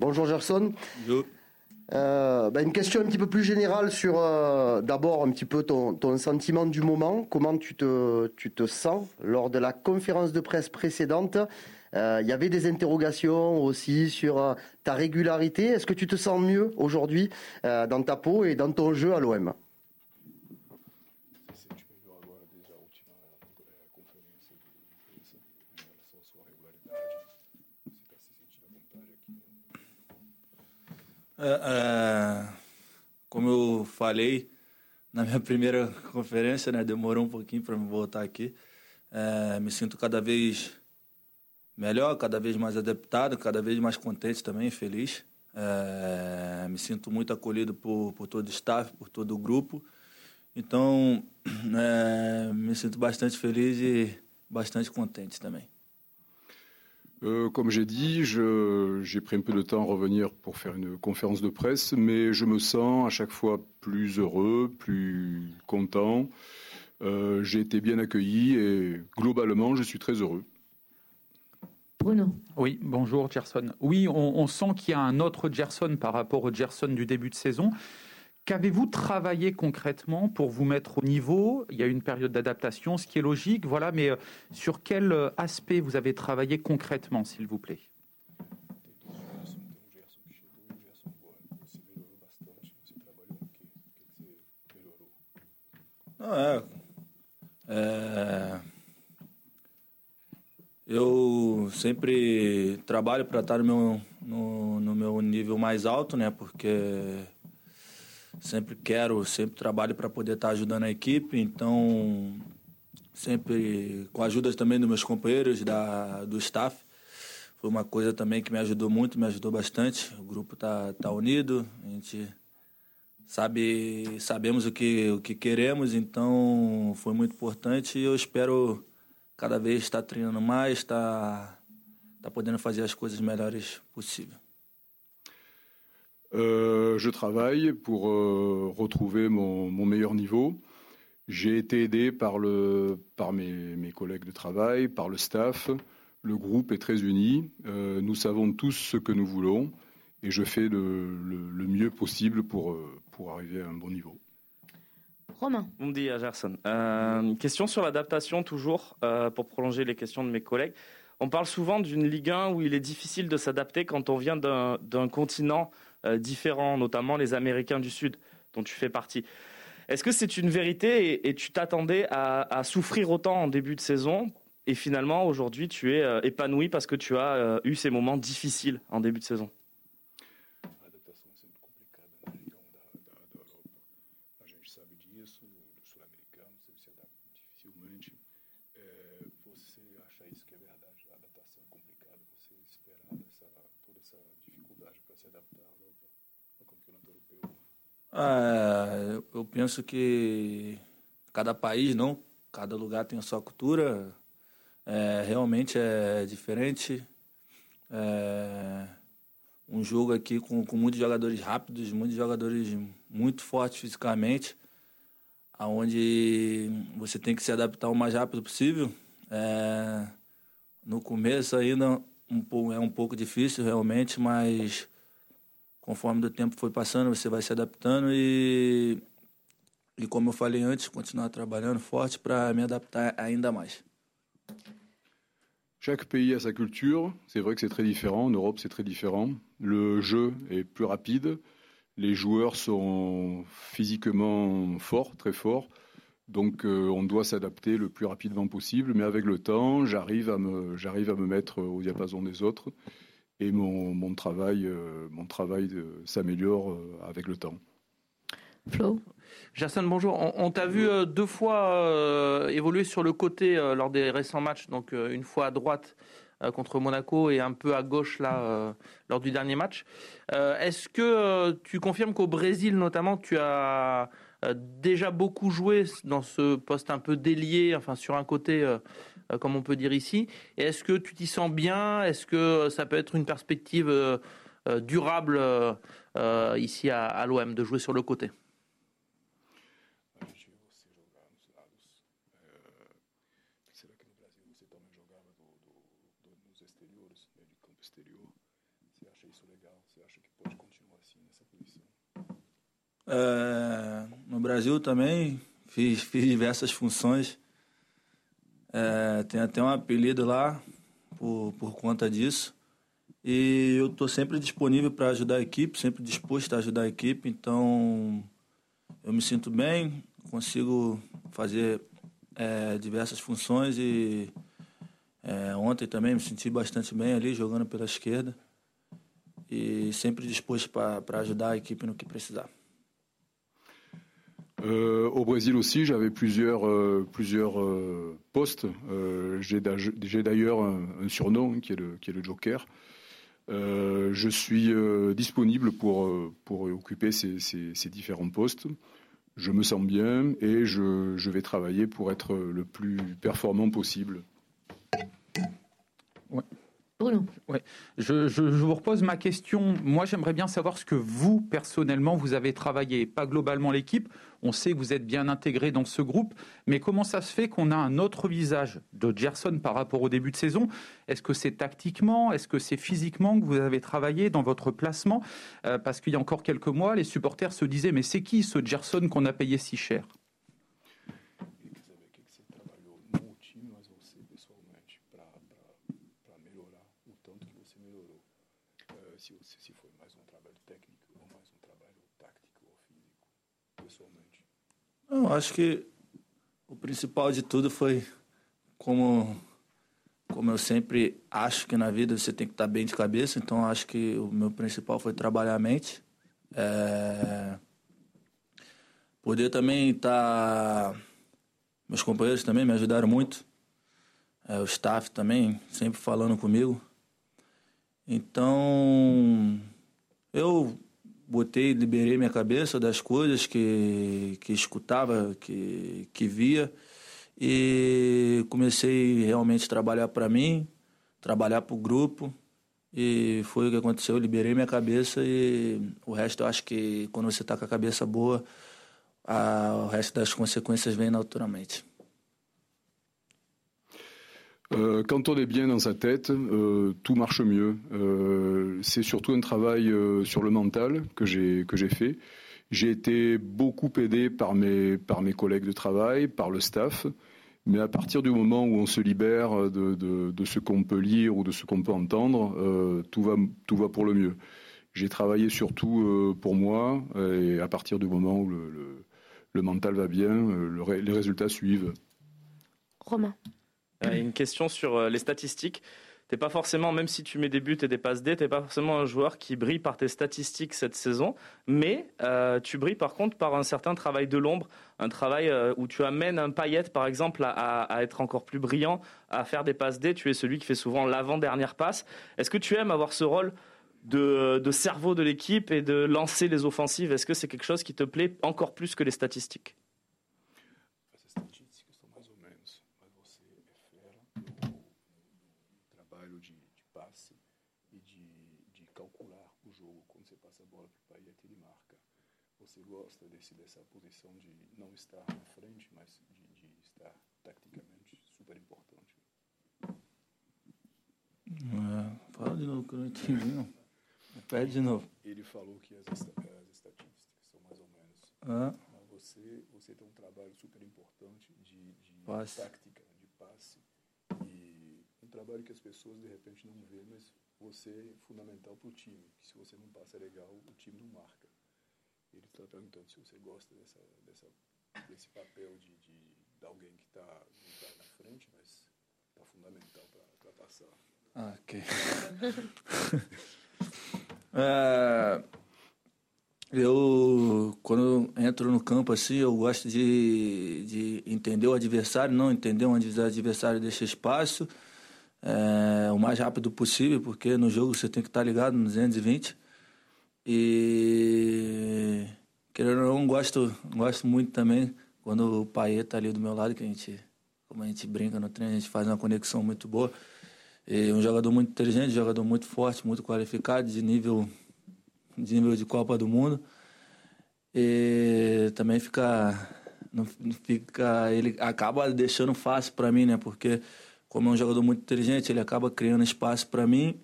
Bonjour Gerson. Bonjour. Euh, ben, une question un petit peu plus générale sur euh, d'abord un petit peu ton, ton, sentiment du moment, comment tu te, tu te sens lors de la conférence de presse précédente? Euh, il y avait des interrogations aussi sur ta régularité. Est-ce que tu te sens mieux aujourd'hui dans ta peau et dans ton jeu à l'OM É, é, como eu falei na minha primeira conferência, né, demorou um pouquinho para me voltar aqui. É, me sinto cada vez melhor, cada vez mais adaptado, cada vez mais contente também, feliz. É, me sinto muito acolhido por, por todo o staff, por todo o grupo. Então, é, me sinto bastante feliz e bastante contente também. Euh, comme j'ai dit, j'ai pris un peu de temps à revenir pour faire une conférence de presse, mais je me sens à chaque fois plus heureux, plus content. Euh, j'ai été bien accueilli et globalement, je suis très heureux. Bruno. Oui, bonjour Gerson. Oui, on, on sent qu'il y a un autre Gerson par rapport au Gerson du début de saison. Qu'avez-vous travaillé concrètement pour vous mettre au niveau? Il y a une période d'adaptation, ce qui est logique, voilà, mais euh, sur quel euh, aspect vous avez travaillé concrètement, s'il vous plaît? Ah, eu sempre trabalho para estar no meu nível mais alto, né? Porque sempre quero, sempre trabalho para poder estar tá ajudando a equipe, então sempre com a ajuda também dos meus companheiros da do staff. Foi uma coisa também que me ajudou muito, me ajudou bastante. O grupo tá tá unido, a gente sabe sabemos o que o que queremos, então foi muito importante e eu espero cada vez estar treinando mais, estar tá, tá podendo fazer as coisas melhores possível. Euh, je travaille pour euh, retrouver mon, meilleur niveau. J'ai été aidé par, le, par mes, collègues de travail, par le staff. Le groupe est très uni. Euh, nous savons tous ce que nous voulons et je fais le, mieux possible pour, pour arriver à un bon niveau. Romain. Bon dia, Gerson. question sur l'adaptation, toujours, pour prolonger les questions de mes collègues. On parle souvent d'une Ligue 1 où il est difficile de s'adapter quand on vient d'un continent différents, notamment les Américains du Sud, dont tu fais partie. Est-ce que c'est une vérité et, tu t'attendais à, souffrir autant en début de saison et finalement aujourd'hui tu es euh, épanoui parce que tu as euh, eu ces moments difficiles en début de saison Ah, eu penso que cada país, não, cada lugar tem a sua cultura. É, realmente é diferente. É, um jogo aqui com, com muitos jogadores rápidos, muitos jogadores muito fortes fisicamente, aonde você tem que se adaptar o mais rápido possível. É, no começo ainda um, é um pouco difícil realmente, mas conforme o tempo foi passando, você vai se adaptando e, e como eu falei antes, continuar trabalhando forte para me adaptar ainda mais. Chaque pays a sa culture. C'est vrai que c'est très différent. En Europe, c'est très différent. Le jeu est plus rapide. Les joueurs sont physiquement forts, très forts. Donc, euh, on doit s'adapter le plus rapidement possible. Mais avec le temps, j'arrive à me, j'arrive à me mettre au diapason des autres et mon, mon travail, euh, mon travail s'améliore euh, avec le temps. Flo? Jason, bonjour. On, t'a vu euh, deux fois évoluer sur le côté lors des récents matchs, donc une fois à droite contre Monaco et un peu à gauche là lors du dernier match. Est-ce que tu confirmes qu'au Brésil notamment, tu as déjà beaucoup joué dans ce poste un peu délié, enfin sur un côté euh, comme on peut dire ici. Est-ce que tu t'y sens bien? Est-ce que ça peut être une perspective euh, euh, durable ici à, l'OM de jouer sur le côté? É, no Brasil também fiz, fiz diversas funções. É, tem até um apelido lá por, por conta disso. E eu estou sempre disponível para ajudar a equipe, sempre disposto a ajudar a equipe. Então, eu me sinto bem, consigo fazer é, diversas funções e é, ontem também me senti bastante bem ali, jogando pela esquerda. E sempre disposto para ajudar a equipe no que precisar. Euh, au Brésil aussi, j'avais plusieurs, euh, plusieurs euh, postes. J'ai d'ailleurs un, surnom qui est le, qui est le Joker. Je suis disponible pour, pour occuper ces, ces, ces, différents postes. Je me sens bien et je, je vais travailler pour être le plus performant possible. Ouais. Je, je, vous repose ma question. Moi, j'aimerais bien savoir ce que vous, personnellement, vous avez travaillé, pas globalement l'équipe. On sait que vous êtes bien intégré dans ce groupe, mais comment ça se fait qu'on a un autre visage de Gerson par rapport au début de saison? Est-ce que c'est tactiquement? Est-ce que c'est physiquement que vous avez travaillé dans votre placement? Euh, Parce qu'il y a encore quelques mois, les supporters se disaient mais c'est qui ce Gerson qu'on a payé si cher? Não, acho que o principal de tudo foi como como eu sempre acho que na vida você tem que estar bem de cabeça, então acho que o meu principal foi trabalhar a mente. É... Poder também estar. Meus companheiros também me ajudaram muito. É, o staff também, sempre falando comigo. Então, eu botei, liberei minha cabeça das coisas que, que escutava, que, que via e comecei realmente a trabalhar para mim, trabalhar para o grupo e foi o que aconteceu. Eu liberei minha cabeça e o resto eu acho que quando você está com a cabeça boa, a, o resto das consequências vem naturalmente. Euh, quand on est bien dans sa tête, euh, tout marche mieux. Euh, c'est surtout un travail sur le mental que j'ai que j'ai fait. J'ai été beaucoup aidé par mes par mes collègues de travail, par le staff. Mais à partir du moment où on se libère de, de, ce qu'on peut lire ou de ce qu'on peut entendre, tout va tout va pour le mieux. J'ai travaillé surtout pour moi et à partir du moment où le, le, mental va bien, le, les résultats suivent. Romain. Euh, une question sur euh, les statistiques. T'es pas forcément, même si tu mets des buts et des passes D, t'es pas forcément un joueur qui brille par tes statistiques cette saison, mais euh, tu brilles par contre par un certain travail de l'ombre, un travail où tu amènes un paillette par exemple à, être encore plus brillant, à faire des passes D. Tu es celui qui fait souvent l'avant-dernière passe. Est-ce que tu aimes avoir ce rôle de cerveau de l'équipe et de lancer les offensives? Est-ce que c'est quelque chose qui te plaît encore plus que les statistiques? Você gosta desse, dessa posição de não estar na frente, mas de, de estar tacticamente super importante? É, fala de novo que eu não entendi, não. Pede de novo. Ele falou que as, as estatísticas são mais ou menos. Ah. Mas você, você tem um trabalho super importante de, de passe. tática, de passe. E um trabalho que as pessoas de repente não vê, mas você é fundamental para o time. Que se você não passa legal, o time não marca. Ele está perguntando se você gosta dessa, dessa, desse papel de, de, de alguém que está tá na frente, mas está fundamental para passar. Ah, ok. é, eu, quando eu entro no campo assim, eu gosto de, de entender o adversário, não entender onde o adversário deixa espaço é, o mais rápido possível, porque no jogo você tem que estar ligado no 220. E querendo ou não, gosto, gosto muito também quando o pai tá ali do meu lado, que a gente, como a gente brinca no treino, a gente faz uma conexão muito boa. E um jogador muito inteligente, jogador muito forte, muito qualificado, de nível de nível de Copa do Mundo. E também fica não fica ele acaba deixando fácil para mim, né? Porque como é um jogador muito inteligente, ele acaba criando espaço para mim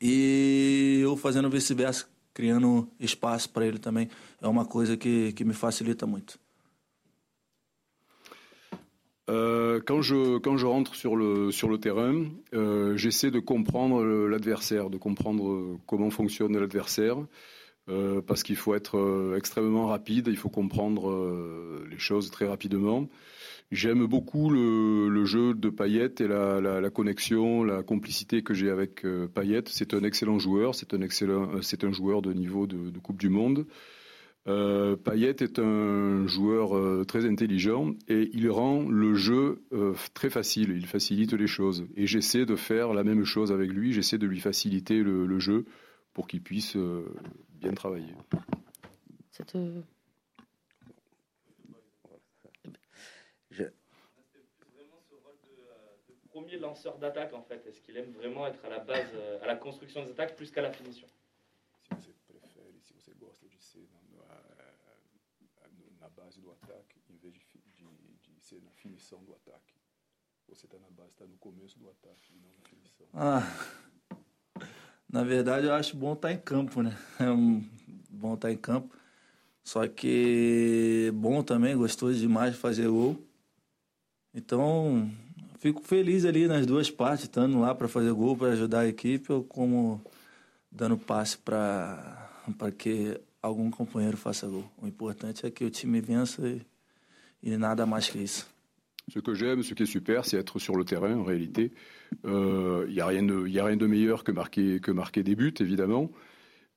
E eu fazendo vice-versa, criando espaço para ele também, é uma coisa que, que me facilita muito. Euh, quand, je, quand je rentre sur le, sur le terrain, euh, j'essaie de comprendre l'adversaire, de comprendre comment fonctionne l'adversaire, euh, parce qu'il faut être euh, extrêmement rapide, il faut comprendre euh, les choses très rapidement. J'aime beaucoup le, jeu de Payet et la, connexion, la complicité que j'ai avec euh, Payet. C'est un excellent joueur, c'est un, un joueur de niveau de, Coupe du Monde. Euh, Payet est un joueur euh, très intelligent et il rend le jeu euh, très facile, il facilite les choses. Et j'essaie de faire la même chose avec lui, j'essaie de lui faciliter le, jeu pour qu'il puisse euh, bien travailler. Cette, euh, Premier lanceur d'attaque en fait. Est-ce qu'il aime vraiment être à la base, euh, à la construction des attaques plus qu'à la finition Se você prefere, se você gosta de ser na, na, na base do ataque, em vez de, de, de ser na finição do ataque. Você está na base, está no começo do ataque e não na finição. Ah, na verdade, eu acho bom estar em campo, né? É um, bom estar em campo. Só que bom também, gostoso demais de fazer gol. Então, fico feliz ali nas duas partes, estando lá para fazer gol, para ajudar a equipe, ou como dando passe para que algum companheiro faça gol. O importante é que o time vença e, e nada mais que isso. Ce que j'aime, ce qui est super, c'est être sur le terrain en réalité. Il euh, n'y a, a rien de meilleur que marquer, que marquer des buts, évidemment.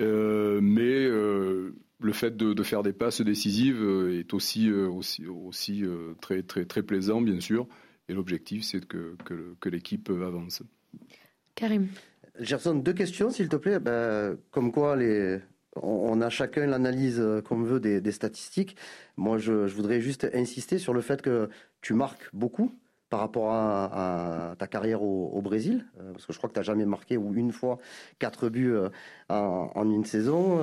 Euh, mais euh, le fait de, de faire des passes décisives est aussi, euh, aussi, aussi euh, très, très, très plaisant, bien sûr. Et l'objectif, c'est que, que, que l'équipe avance. Karim. Gerson, deux questions, s'il te plaît. Ben, comme quoi, les... on on a chacun l'analyse euh, qu'on veut des, des statistiques. Moi, je, je voudrais juste insister sur le fait que tu marques beaucoup par rapport à, à ta carrière au, au Brésil, euh, parce que je crois que tu n'as jamais marqué ou une fois quatre buts euh, en, en une saison.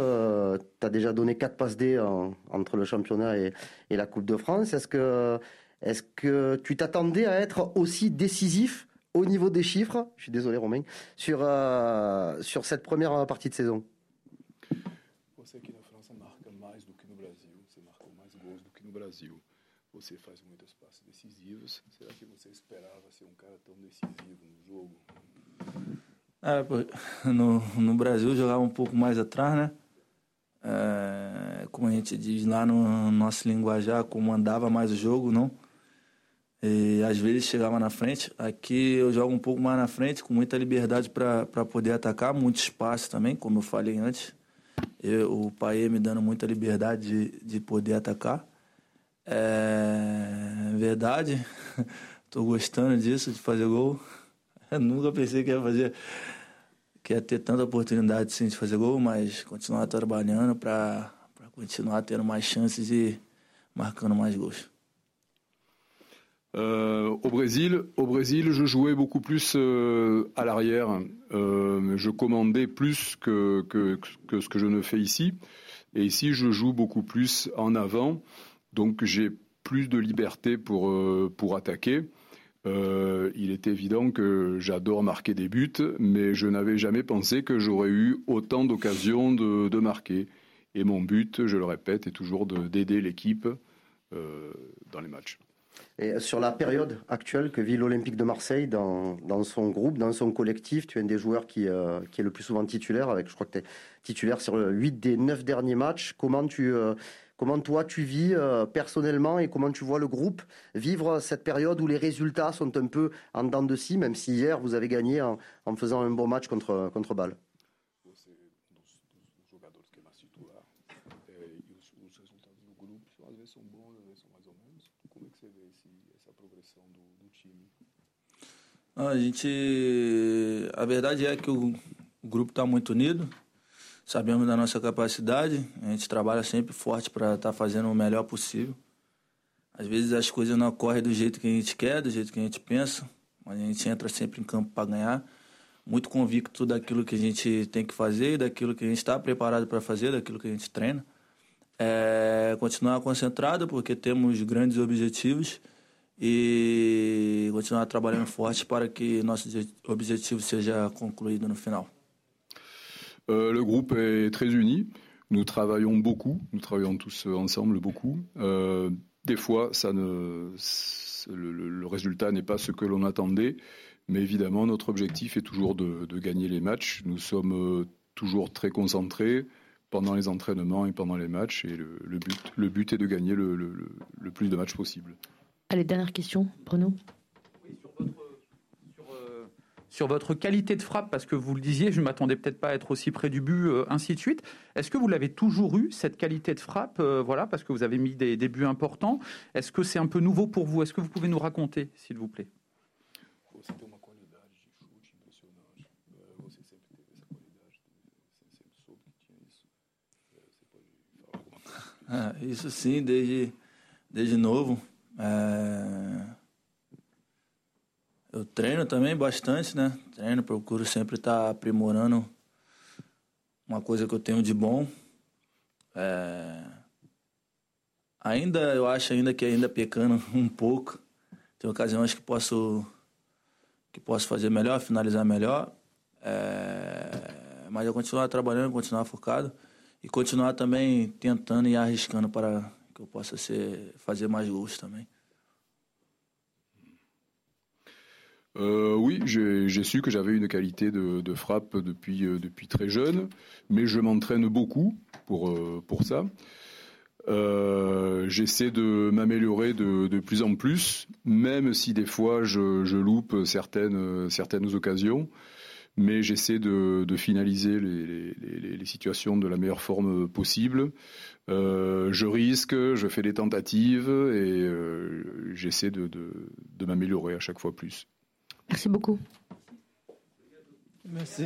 tu as déjà donné quatre passes D en- entre le championnat et, et la Coupe de France. Est-ce que, est que tu t'attendais à être aussi décisif au niveau des chiffres? Je suis désolé, Romain sur, euh, sur cette première partie de saison Você aqui na França marca mais do que no Brasil, você marcou mais gols do que no Brasil. Você faz muitas passes decisivas. Será que você esperava ser um cara tão decisivo no jogo? É, pô, no, no Brasil eu jogava um pouco mais atrás, né? É, como a gente diz lá no nosso linguajar, comandava mais o jogo, não? E às vezes chegava na frente. Aqui eu jogo um pouco mais na frente, com muita liberdade para poder atacar, muito espaço também, como eu falei antes. Eu, o Paê me dando muita liberdade de, de poder atacar. É verdade, tô gostando disso, de fazer gol. Eu nunca pensei que ia fazer, que ia ter tanta oportunidade sim, de fazer gol, mas continuar trabalhando para continuar tendo mais chances e marcando mais gols. Euh, au Brésil, au Brésil, je jouais beaucoup plus euh, à l'arrière. Euh, je commandais plus que, que, que ce que je ne fais ici. Et ici, je joue beaucoup plus en avant. Donc, j'ai plus de liberté pour, pour attaquer. Il est évident que j'adore marquer des buts, mais je n'avais jamais pensé que j'aurais eu autant d'occasions de, de marquer. Et mon but, je le répète, est toujours de- d'aider l'équipe dans les matchs. Sur la période actuelle que vit l'Olympique de Marseille dans, dans son groupe, dans son collectif, tu es un des joueurs qui, euh, qui est le plus souvent titulaire, avec je crois que tu es titulaire sur 8 des 9 derniers matchs. Comment, tu, euh, comment toi tu vis euh, personnellement et comment tu vois le groupe vivre cette période où les résultats sont un peu en dents de scie, même si hier vous avez gagné en, en faisant un bon match contre, contre Bâle? São mais ou menos. Como é que você vê esse, essa progressão do, do time? Não, A gente. A verdade é que o, o grupo está muito unido, sabemos da nossa capacidade, a gente trabalha sempre forte para estar fazendo o melhor possível. Às vezes as coisas não ocorrem do jeito que a gente quer, do jeito que a gente pensa, mas a gente entra sempre em campo para ganhar, muito convicto daquilo que a gente tem que fazer, daquilo que a gente está preparado para fazer, daquilo que a gente treina. É, continuar concentrado, porque temos grandes objetivos e continuar trabalhando forte para que nosso obje- objetivo seja concluído no final. Le groupe est très uni. Nous travaillons beaucoup. Nous travaillons tous ensemble beaucoup. des fois, ça ne, le, résultat n'est pas ce que l'on attendait. Mais évidemment, notre objectif est toujours de, de gagner les matchs. Nous sommes toujours très concentrés pendant les entraînements et pendant les matchs. Et le, but, le but est de gagner le, le, plus de matchs possible. Allez, dernière question, Bruno. sur, votre, qualité de frappe, parce que vous le disiez, je ne m'attendais peut-être pas à être aussi près du but, euh, ainsi de suite. Est-ce que vous l'avez toujours eu, cette qualité de frappe euh, Voilà, parce que vous avez mis des, des buts importants? Est-ce que c'est un peu nouveau pour vous? Est-ce que vous pouvez nous raconter, s'il vous plaît? É, isso sim, desde, desde novo. É... Eu treino também bastante, né? Treino, procuro sempre estar tá aprimorando uma coisa que eu tenho de bom. É... Ainda, eu acho ainda que ainda pecando um pouco. Tem ocasiões que posso que posso fazer melhor, finalizar melhor. É... Mas eu continuar trabalhando, continuar focado. E continuar também tentando e arriscando para que eu possa ser, fazer mais gols também. Euh, oui, j'ai su que j'avais une qualité de, de frappe depuis, euh, depuis, très jeune, mais je m'entraîne beaucoup pour, euh, pour ça. Euh, j'essaie de m'améliorer de, de, plus en plus, même si des fois je, je loupe certaines, certaines occasions mais j'essaie de, finaliser les, situations de la meilleure forme possible. Euh, je risque, je fais des tentatives et euh, j'essaie de, de m'améliorer à chaque fois plus. Merci beaucoup. Merci.